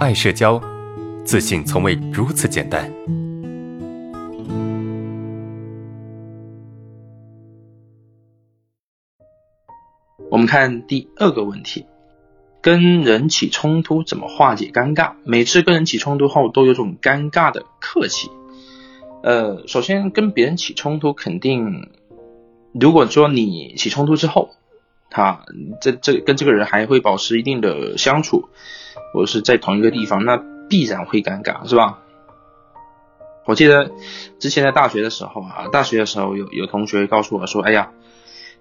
爱社交，自信从未如此简单。我们看第二个问题：跟人起冲突怎么化解尴尬？每次跟人起冲突后，都有种尴尬的客气。呃，首先跟别人起冲突，肯定如果说你起冲突之后，他这这跟这个人还会保持一定的相处，或者是在同一个地方，那必然会尴尬，是吧？我记得之前在大学的时候啊，大学的时候有有同学告诉我说：“哎呀，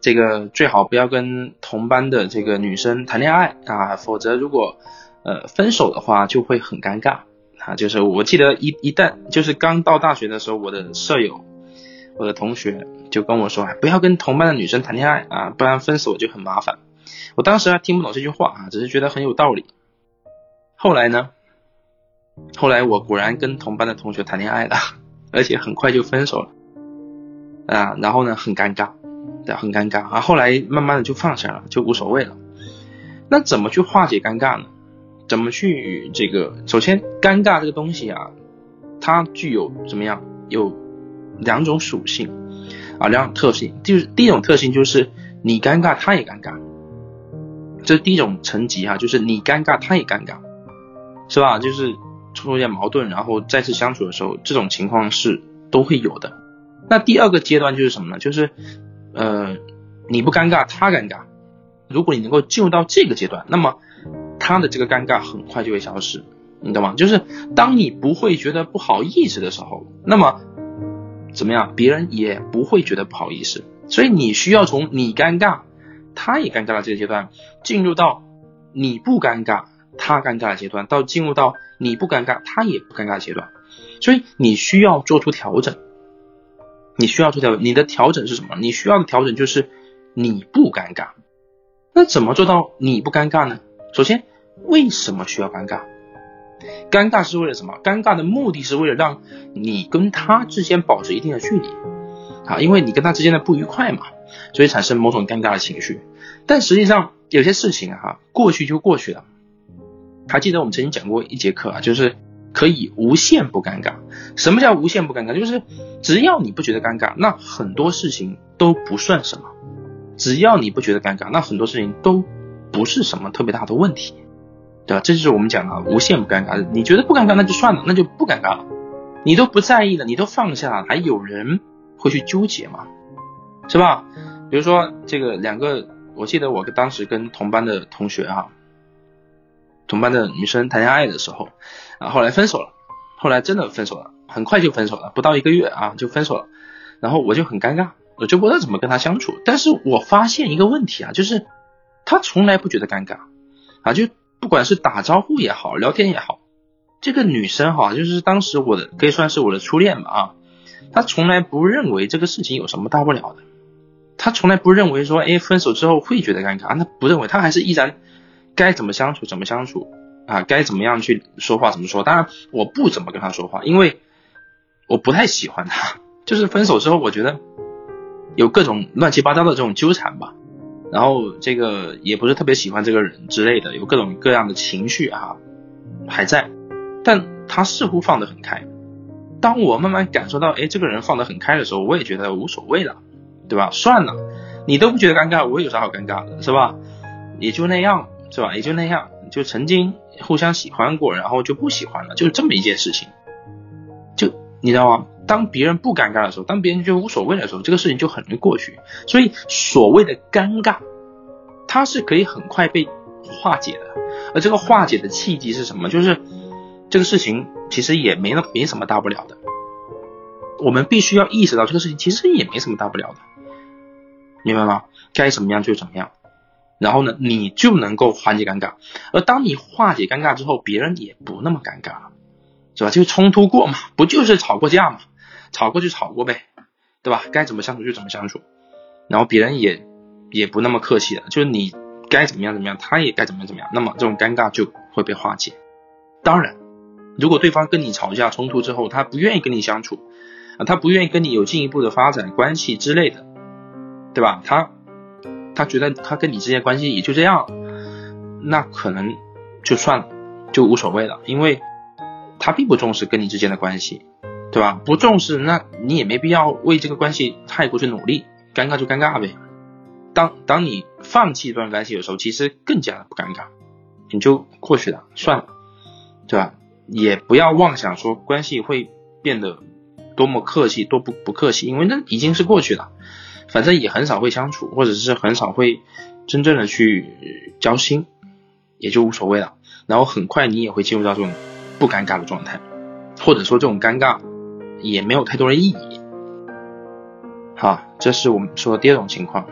这个最好不要跟同班的这个女生谈恋爱啊，否则如果呃分手的话就会很尴尬。”啊，就是我记得一一旦就是刚到大学的时候，我的舍友，我的同学就跟我说，不要跟同班的女生谈恋爱啊，不然分手就很麻烦。我当时还听不懂这句话啊，只是觉得很有道理。后来呢，后来我果然跟同班的同学谈恋爱了，而且很快就分手了啊，然后呢很尴尬，对，很尴尬啊。后来慢慢的就放下了，就无所谓了。那怎么去化解尴尬呢？怎么去这个？首先，尴尬这个东西啊，它具有怎么样？有两种属性啊，两种特性。就是第一种特性就是你尴尬，他也尴尬，这是第一种层级哈，就是你尴尬，他也尴尬，是吧？就是出现矛盾，然后再次相处的时候，这种情况是都会有的。那第二个阶段就是什么呢？就是呃，你不尴尬，他尴尬。如果你能够进入到这个阶段，那么。他的这个尴尬很快就会消失，你懂吗？就是当你不会觉得不好意思的时候，那么怎么样，别人也不会觉得不好意思。所以你需要从你尴尬，他也尴尬的这个阶段，进入到你不尴尬，他尴尬的阶段，到进入到你不尴尬，他也不尴尬的阶段。所以你需要做出调整，你需要做调，你的调整是什么？你需要的调整就是你不尴尬。那怎么做到你不尴尬呢？首先。为什么需要尴尬？尴尬是为了什么？尴尬的目的是为了让你跟他之间保持一定的距离啊，因为你跟他之间的不愉快嘛，所以产生某种尴尬的情绪。但实际上有些事情啊，过去就过去了。还记得我们曾经讲过一节课啊，就是可以无限不尴尬。什么叫无限不尴尬？就是只要你不觉得尴尬，那很多事情都不算什么。只要你不觉得尴尬，那很多事情都不是什么特别大的问题。对吧？这就是我们讲的无限不尴尬。你觉得不尴尬，那就算了，那就不尴尬了。你都不在意了，你都放下了，还有人会去纠结吗？是吧？比如说这个两个，我记得我当时跟同班的同学啊，同班的女生谈恋爱的时候，啊，后来分手了，后来真的分手了，很快就分手了，不到一个月啊就分手了。然后我就很尴尬，我就不知道怎么跟他相处。但是我发现一个问题啊，就是他从来不觉得尴尬啊，就。不管是打招呼也好，聊天也好，这个女生哈，就是当时我的可以算是我的初恋吧啊，她从来不认为这个事情有什么大不了的，她从来不认为说，哎，分手之后会觉得尴尬，她不认为，她还是依然该怎么相处怎么相处啊，该怎么样去说话怎么说。当然，我不怎么跟他说话，因为我不太喜欢他，就是分手之后，我觉得有各种乱七八糟的这种纠缠吧。然后这个也不是特别喜欢这个人之类的，有各种各样的情绪啊，还在，但他似乎放得很开。当我慢慢感受到，哎，这个人放得很开的时候，我也觉得无所谓了，对吧？算了，你都不觉得尴尬，我有啥好尴尬的，是吧？也就那样，是吧？也就那样，就曾经互相喜欢过，然后就不喜欢了，就这么一件事情。就你知道吗？当别人不尴尬的时候，当别人就无所谓的时候，这个事情就很容易过去。所以所谓的尴尬，它是可以很快被化解的。而这个化解的契机是什么？就是这个事情其实也没那没什么大不了的。我们必须要意识到这个事情其实也没什么大不了的，明白吗？该怎么样就怎么样，然后呢，你就能够缓解尴尬。而当你化解尴尬之后，别人也不那么尴尬了，是吧？就冲突过嘛，不就是吵过架嘛？吵过就吵过呗，对吧？该怎么相处就怎么相处，然后别人也也不那么客气了，就是你该怎么样怎么样，他也该怎么样怎么样，那么这种尴尬就会被化解。当然，如果对方跟你吵架冲突之后，他不愿意跟你相处，啊，他不愿意跟你有进一步的发展关系之类的，对吧？他他觉得他跟你之间关系也就这样，那可能就算了就无所谓了，因为他并不重视跟你之间的关系，对吧？不重视，那你也没必要为这个关系太过去努力，尴尬就尴尬呗。当当你放弃一段关系的时候，其实更加的不尴尬，你就过去了，算了，对吧？也不要妄想说关系会变得多么客气，多不不客气，因为那已经是过去了，反正也很少会相处，或者是很少会真正的去交心，也就无所谓了。然后很快你也会进入到这种不尴尬的状态，或者说这种尴尬也没有太多的意义。好，这是我们说的第二种情况。